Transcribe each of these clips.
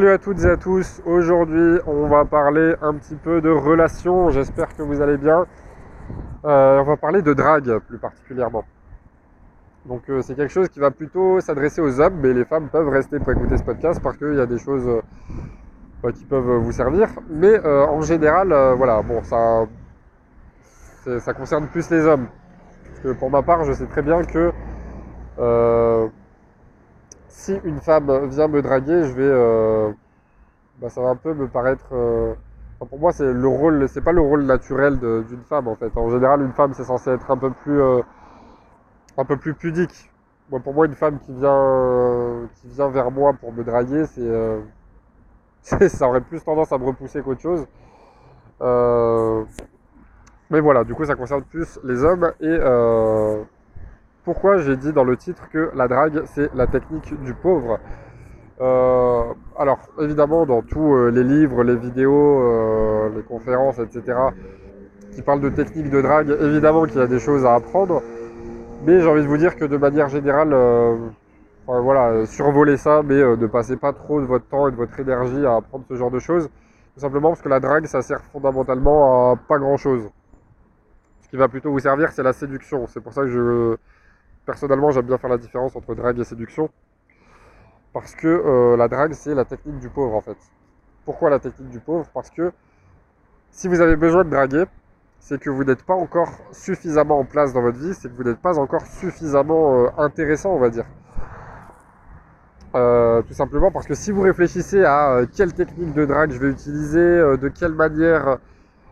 Salut à toutes et à tous, aujourd'hui on va parler un petit peu de relations, j'espère que vous allez bien. Euh, on va parler de drague plus particulièrement. Donc euh, c'est quelque chose qui va plutôt s'adresser aux hommes, mais les femmes peuvent rester pour écouter ce podcast parce qu'il y a des choses euh, qui peuvent vous servir. Mais en général, voilà, bon, ça, ça concerne plus les hommes. Parce que pour ma part, je sais très bien que si une femme vient me draguer, je vais, bah, ça va un peu me paraître pour moi, c'est le rôle, c'est pas le rôle naturel d'une femme en fait. En général, une femme, c'est censé être un peu plus, euh, un peu plus pudique. Moi, pour moi, une femme qui vient, qui vient vers moi pour me draguer, c'est, euh, ça aurait plus tendance à me repousser qu'autre chose. Euh, mais voilà, du coup, ça concerne plus les hommes. Et pourquoi j'ai dit dans le titre que la drague, c'est la technique du pauvre euh, alors, évidemment, dans tous euh, les livres, les vidéos, euh, les conférences, etc., qui parlent de techniques de drague, évidemment qu'il y a des choses à apprendre. Mais j'ai envie de vous dire que de manière générale, voilà, survolez ça, mais ne passez pas trop de votre temps et de votre énergie à apprendre ce genre de choses. Tout simplement parce que la drague, ça sert fondamentalement à pas grand chose. Ce qui va plutôt vous servir, c'est la séduction. C'est pour ça que je, personnellement, j'aime bien faire la différence entre drague et séduction. Parce que euh, la drague, c'est la technique du pauvre en fait. Pourquoi la technique du pauvre? Parce que si vous avez besoin de draguer, c'est que vous n'êtes pas encore suffisamment en place dans votre vie, c'est que vous n'êtes pas encore suffisamment euh, intéressant, on va dire. Euh, tout simplement parce que si vous réfléchissez à quelle technique de drague je vais utiliser, de quelle manière,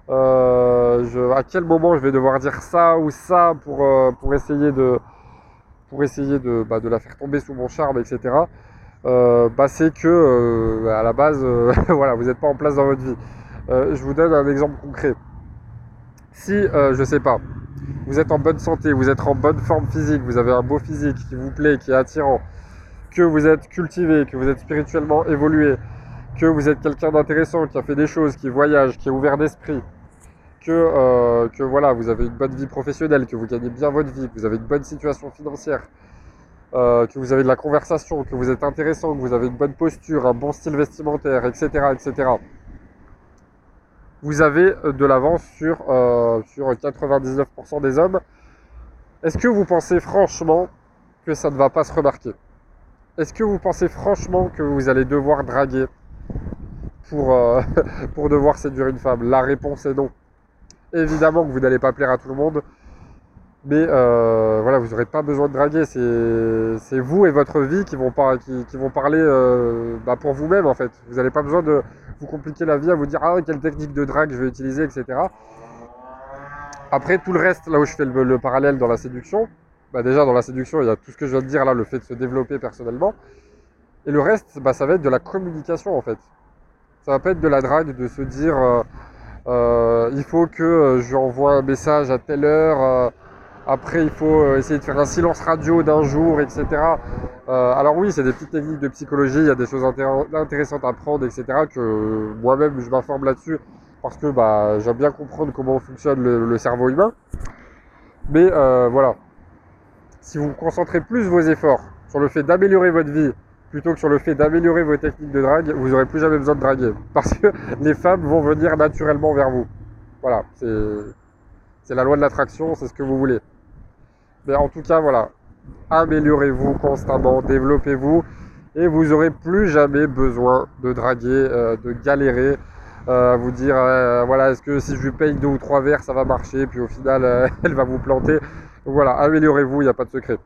à quel moment je vais devoir dire ça ou ça pour, pour essayer de pour essayer de, bah, de la faire tomber sous mon charme, etc. Euh, bah, c'est que euh, à la base, euh, vous n'êtes pas en place dans votre vie. je vous donne un exemple concret. Si, je sais pas, vous êtes en bonne santé, vous êtes en bonne forme physique, vous avez un beau physique qui vous plaît, qui est attirant, que vous êtes cultivé, que vous êtes spirituellement évolué, que vous êtes quelqu'un d'intéressant, qui a fait des choses, qui voyage, qui est ouvert d'esprit, que, que voilà, vous avez une bonne vie professionnelle, que vous gagnez bien votre vie, que vous avez une bonne situation financière, euh, que vous avez de la conversation, que vous êtes intéressant, que vous avez une bonne posture, un bon style vestimentaire, etc., etc. Vous avez euh, de l'avance sur, euh, sur 99% des hommes. Est-ce que vous pensez franchement que ça ne va pas se remarquer? Est-ce que vous pensez franchement que vous allez devoir draguer pour, pour devoir séduire une femme? La réponse est non. Évidemment que vous n'allez pas plaire à tout le monde. Mais euh, voilà, vous n'aurez pas besoin de draguer. C'est vous et votre vie qui vont, parler euh, bah, pour vous-même en fait. Vous n'avez pas besoin de vous compliquer la vie à vous dire ah quelle technique de drague je vais utiliser, etc. Après tout le reste, là où je fais le, parallèle dans la séduction, bah, déjà dans la séduction il y a tout ce que je viens de dire là, le fait de se développer personnellement. Et le reste, bah, ça va être de la communication en fait. Ça va pas être de la drague, de se dire euh, il faut que je lui envoie un message à telle heure après, il faut euh, essayer de faire un silence radio d'un jour, etc. Euh, alors oui, c'est des petites techniques de psychologie, il y a des choses intéressantes à prendre, etc. Que moi-même, je m'informe là-dessus parce que bah, j'aime bien comprendre comment fonctionne le, cerveau humain. Mais euh, voilà, si vous concentrez plus vos efforts sur le fait d'améliorer votre vie plutôt que sur le fait d'améliorer vos techniques de drague, vous n'aurez plus jamais besoin de draguer. Parce que les femmes vont venir naturellement vers vous. Voilà, c'est la loi de l'attraction, c'est ce que vous voulez. Mais en tout cas, voilà, améliorez-vous constamment, développez-vous et vous aurez plus jamais besoin de draguer, euh, de galérer, euh, vous dire euh, voilà, est-ce que si je lui paye deux ou trois verres, ça va marcher, puis au final, elle va vous planter. voilà, améliorez-vous, il n'y a pas de secret.